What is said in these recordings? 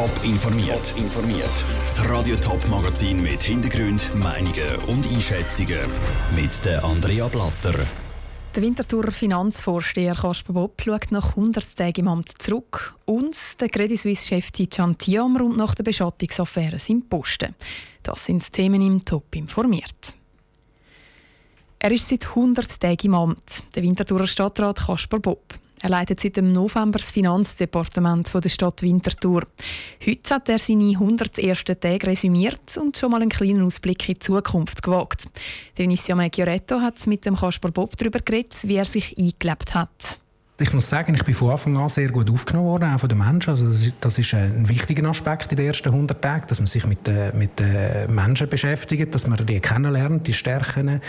Top informiert. informiert. Das Radio Top Magazin mit Hintergrund, Meinungen und Einschätzungen mit der Andrea Blatter. Der Winterthur Finanzvorsteher Kasper Bob schaut nach 100 Tagen im Amt zurück und der Credit Suisse-Chef Tijan Tiam rund nach der Beschattungsaffäre sind Posten. Das sind die Themen im Top informiert. Er ist seit 100 Tagen im Amt, der Winterthurer Stadtrat Kasper Bob. Er leitet seit dem November das Finanzdepartement der Stadt Winterthur. Heute hat er seine 101. Tage resümiert und schon mal einen kleinen Ausblick in die Zukunft gewagt. Vinicio Meggioretto hat mit dem Kasper Bob darüber geredet, wie er sich eingelebt hat. Ich muss sagen, ich bin von Anfang an sehr gut aufgenommen worden, auch von den Menschen. Also das, ist, das ist ein wichtiger Aspekt in den ersten 100 Tagen, dass man sich mit den, mit den Menschen beschäftigt, dass man die kennenlernt, die Stärken,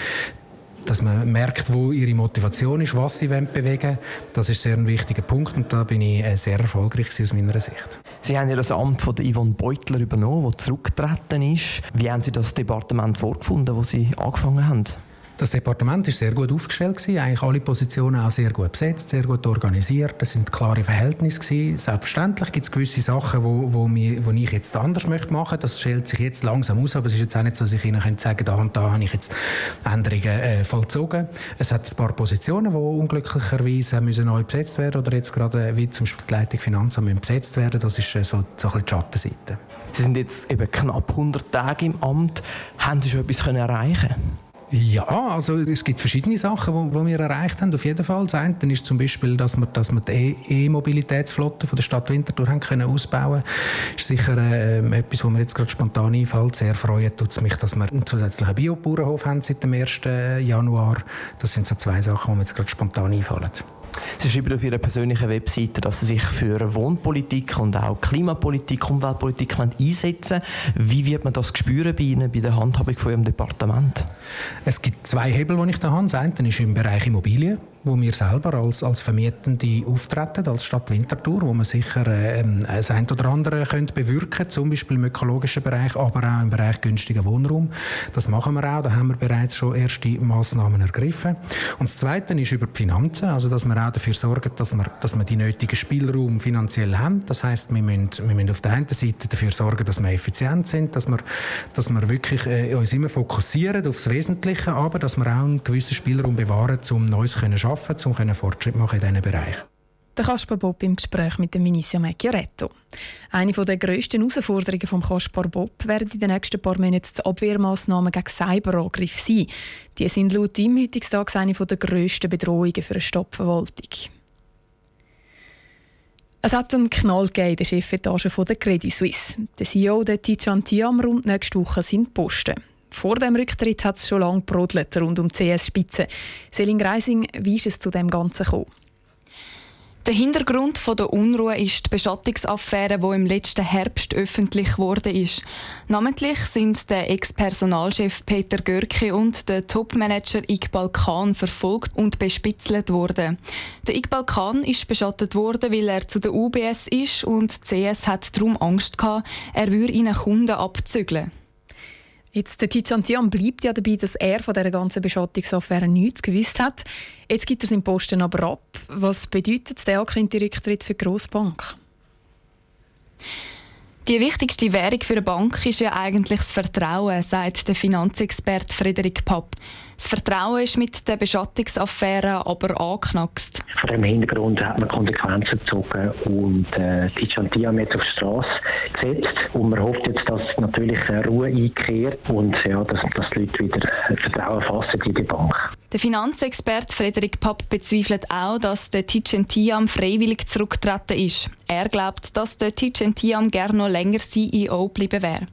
dass man merkt, wo ihre Motivation ist, was sie bewegen wollen. Das ist sehr ein wichtiger Punkt und da bin ich äh, sehr erfolgreich aus meiner Sicht. Sie haben ja das Amt von Yvonne Beutler übernommen, das zurückgetreten ist. Wie haben Sie das Departement vorgefunden, wo Sie angefangen haben? Das Departement ist sehr gut aufgestellt gewesen, eigentlich alle Positionen auch sehr gut besetzt, sehr gut organisiert. Das sind klare Verhältnisse gewesen. Selbstverständlich gibt es gewisse Sachen, wo, wo, mir, wo ich jetzt anders möchte machen. Das stellt sich jetzt langsam aus, aber es ist jetzt auch nicht so, dass ich Ihnen könnte sagen, da und da habe ich jetzt Änderungen äh, vollzogen. Es hat ein paar Positionen, die unglücklicherweise müssen neu besetzt werden oder jetzt gerade äh, wie zum Beispiel die Leitung Finanzamt müssen besetzt werden. Das ist äh, so, so ein die Schattenseite. Sie sind jetzt eben knapp 100 Tage im Amt. Haben Sie schon etwas können erreichen? Ja, also es gibt verschiedene Sachen, die wir erreicht haben. Auf jeden Fall. Das eine ist zum Beispiel, dass wir, dass wir die E-Mobilitätsflotte von der Stadt Winterthur haben können ausbauen können. Ist sicher äh, etwas, was mir jetzt gerade spontan einfällt. Sehr freut tut es mich, dass wir einen zusätzlichen Biobauernhof haben seit dem 1. Januar. Das sind so zwei Sachen, die mir jetzt gerade spontan einfallen. Sie schreiben auf Ihrer persönlichen Webseite, dass Sie sich für Wohnpolitik und auch Klimapolitik, Umweltpolitik einsetzen Wie wird man das spüren bei Ihnen, bei der Handhabung von Ihrem Departement? Es gibt zwei Hebel, die ich da habe. Das eine ist im Bereich Immobilien wo wir selber als, als Vermietende auftreten, als Stadt Winterthur, wo man sicher äh, das ein oder andere könnte bewirken zum Beispiel im ökologischen Bereich, aber auch im Bereich günstiger Wohnraum. Das machen wir auch, da haben wir bereits schon erste Massnahmen ergriffen. Und das Zweite ist über die Finanzen, also dass wir auch dafür sorgen, dass wir, dass wir die nötigen Spielraum finanziell haben. Das heißt, wir müssen, wir müssen auf der einen Seite dafür sorgen, dass wir effizient sind, dass wir, dass wir wirklich äh, uns immer fokussieren auf das Wesentliche, aber dass wir auch einen gewissen Spielraum bewahren, um Neues zu arbeiten, um Fortschritt machen in diesen Bereich. Der Kaspar Bob im Gespräch mit dem Vinicio Macchiaretto. Eine der grössten Herausforderungen vom Kaspar Bob werden in den nächsten paar Monaten die Abwehrmaßnahmen gegen Cyberangriffe sein. Die sind laut ihm heutzutage eine der grössten Bedrohungen für eine Stadtverwaltung. Es hat einen Knall in der Chefetage der Credit Suisse. Der CEO der Tijan Tiam rund nächste Woche sind Posten. Vor dem Rücktritt hat es schon lange brodelt rund um die CS-Spitze. Selin Greising, wie ist es zu dem Ganzen gekommen? Der Hintergrund der Unruhe ist die Beschattungsaffäre, die im letzten Herbst öffentlich ist. Namentlich sind der Ex-Personalchef Peter Görke und der Topmanager Iqbal Khan verfolgt und bespitzelt worden. Der Iqbal Khan ist beschattet worden, weil er zu der UBS ist und CS hat darum Angst gehabt, er würde ihnen Kunden abzügeln. Jetzt, der Tijan Tiam bleibt ja dabei, dass er von dieser ganzen Beschattungsaffäre nichts gewusst hat. Jetzt gibt er seinen Posten aber ab. Was bedeutet der angekündigte Rücktritt für die Grossbank? Die wichtigste Währung für eine Bank ist ja eigentlich das Vertrauen, sagt der Finanzexperte Frederik Papp. Das Vertrauen ist mit der Beschattungsaffäre aber angeknackst. Vor dem Hintergrund hat man Konsequenzen gezogen und äh, die Chantia jetzt auf die Straße gesetzt. Und man hofft jetzt, dass natürlich Ruhe einkehrt und ja, dass, dass die Leute wieder Vertrauen fassen in die Bank. Der Finanzexperte Frederik Papp bezweifelt auch, dass der Tiam freiwillig zurückgetreten ist. Er glaubt, dass der Tiam gerne noch länger CEO bleiben wäre.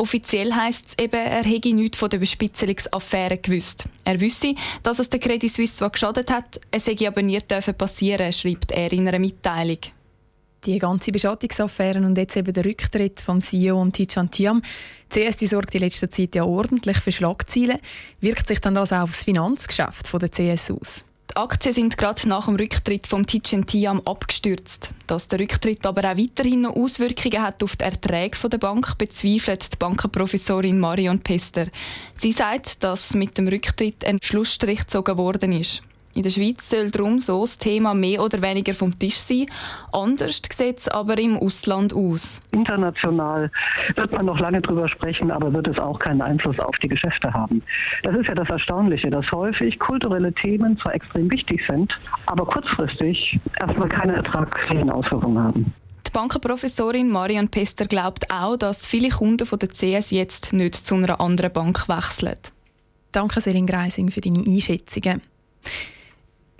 Offiziell heisst es eben, er hätte nichts von der Bespitzelungsaffäre gewusst. Er wüsste, dass es der Credit Suisse zwar geschadet hat, es hätte aber nie passieren schreibt er in einer Mitteilung. Die ganze Beschattungsaffäre und jetzt eben der Rücktritt vom CEO und Tichan Tiam. CS die sorgt in letzter Zeit ja ordentlich für Schlagzeilen. Wirkt sich dann das auch auf das Finanzgeschäft der CS aus? Aktien sind gerade nach dem Rücktritt vom Tichin Tiam abgestürzt. Dass der Rücktritt aber auch weiterhin noch Auswirkungen hat auf die Erträge der Bank, bezweifelt die Bankenprofessorin Marion Pester. Sie sagt, dass mit dem Rücktritt ein Schlussstrich gezogen worden ist. In der Schweiz soll darum so das Thema mehr oder weniger vom Tisch sein. Anders sieht es aber im Ausland aus. International wird man noch lange drüber sprechen, aber wird es auch keinen Einfluss auf die Geschäfte haben. Das ist ja das Erstaunliche, dass häufig kulturelle Themen zwar extrem wichtig sind, aber kurzfristig erstmal keine ertraglichen Auswirkungen haben. Die Bankenprofessorin Marian Pester glaubt auch, dass viele Kunden von der CS jetzt nicht zu einer anderen Bank wechseln. Danke, Selin Greising, für deine Einschätzungen.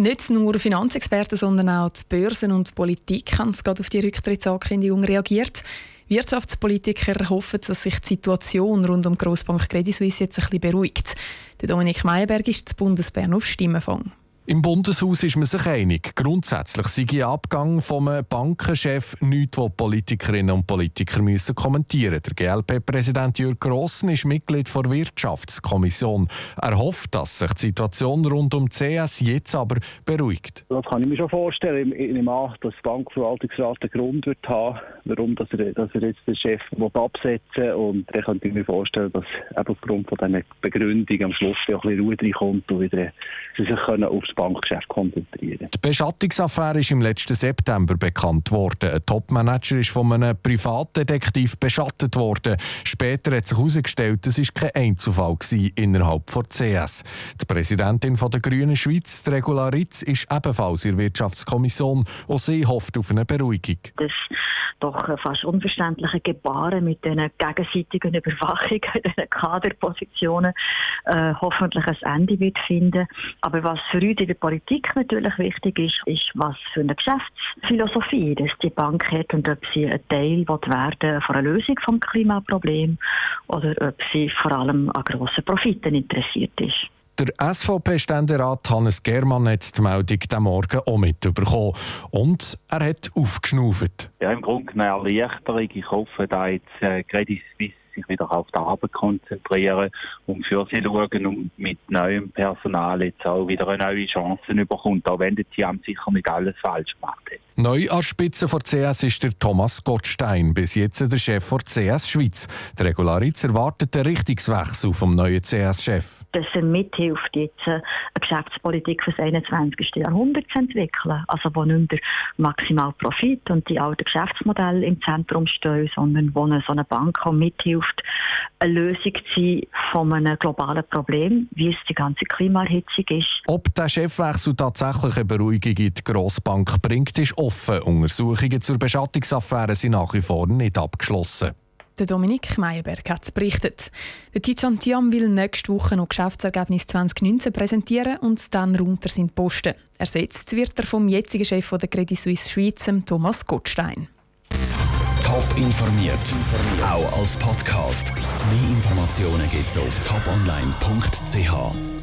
Nicht nur Finanzexperten, sondern auch die Börsen und die Politik haben gerade auf die Rücktrittsankündigung reagiert. Wirtschaftspolitiker hoffen, dass sich die Situation rund um Grossbank Credit Suisse jetzt ein bisschen beruhigt. Der Dominik Meyerberg ist zu Bundesbern auf Stimmenfang. Im Bundeshaus ist man sich einig. Grundsätzlich sei ein Abgang vom Bankenchef nichts, was Politikerinnen und Politiker müssen kommentieren müssen. Der GLP-Präsident Jürg Grossen ist Mitglied der Wirtschaftskommission. Er hofft, dass sich die Situation rund um CS jetzt aber beruhigt. Das kann ich mir schon vorstellen. Ich nehme an, dass der Bankverwaltungsrat einen Grund wird haben, warum dass er, dass er jetzt den Chef absetzen will. Und dann könnte ich mir vorstellen, dass aufgrund dieser Begründung am Schluss ein bisschen Ruhe reinkommt und wieder sie sich können aufs Bankgeschäft konzentrieren. Die Beschattungsaffäre ist im letzten September bekannt worden. Ein Topmanager ist von einem Privatdetektiv beschattet worden. Später hat sich herausgestellt, es war kein Einzelfall innerhalb der CS. Die Präsidentin der Grünen Schweiz, Regula Ritz, ist ebenfalls in der Wirtschaftskommission und sie hofft auf eine Beruhigung. Das doch fast unverständliche Gebaren mit den gegenseitigen Überwachungen, den Kaderpositionen äh, hoffentlich ein Ende wird finden. Aber was für uns in der Politik natürlich wichtig ist, ist, was für eine Geschäftsphilosophie dass die Bank hat und ob sie ein Teil werden von einer Lösung vom Klimaproblem oder ob sie vor allem an grossen Profiten interessiert ist. Der SVP-Ständerat Hannes Germann hat die Meldung diesen Morgen auch mitbekommen. Und er hat aufgeschnauft. Ja, im Grunde eine Erleichterung. Ich hoffe, dass jetzt äh, Credit Suisse sich wieder auf die Arbeit konzentrieren und für sie schauen und mit neuem Personal jetzt auch wieder eine neue Chance bekommt, auch wenn der Team sicher nicht alles falsch gemacht. Neu an Spitze der CS ist der Thomas Gottstein, bis jetzt der Chef der CS Schweiz. Der Regularitz erwartet den Richtungswechsel vom neuen CS-Chef. Dass er mithilft, jetzt eine Geschäftspolitik für das 21. Jahrhundert zu entwickeln. Also wo nicht mehr maximal Profit und die alten Geschäftsmodelle im Zentrum stehen, sondern wo eine, so eine Bank auch mithilft, eine Lösung zu sein von einem globalen Problem, wie es die ganze Klimaerhitzung ist. Ob der Chefwechsel tatsächlich eine Beruhigung in die Grossbank bringt, ist offen. Untersuchungen zur Beschattungsaffäre sind nach wie vor nicht abgeschlossen. Der Dominik Meyerberg hat berichtet. Der Tijan Tiam will nächste Woche noch Geschäftsergebnis 2019 präsentieren und dann runter sind Posten. Ersetzt wird er vom jetzigen Chef der Credit Suisse Schweiz, Thomas Gottstein. Top informiert, auch als Podcast. Mehr Informationen gibt es auf toponline.ch.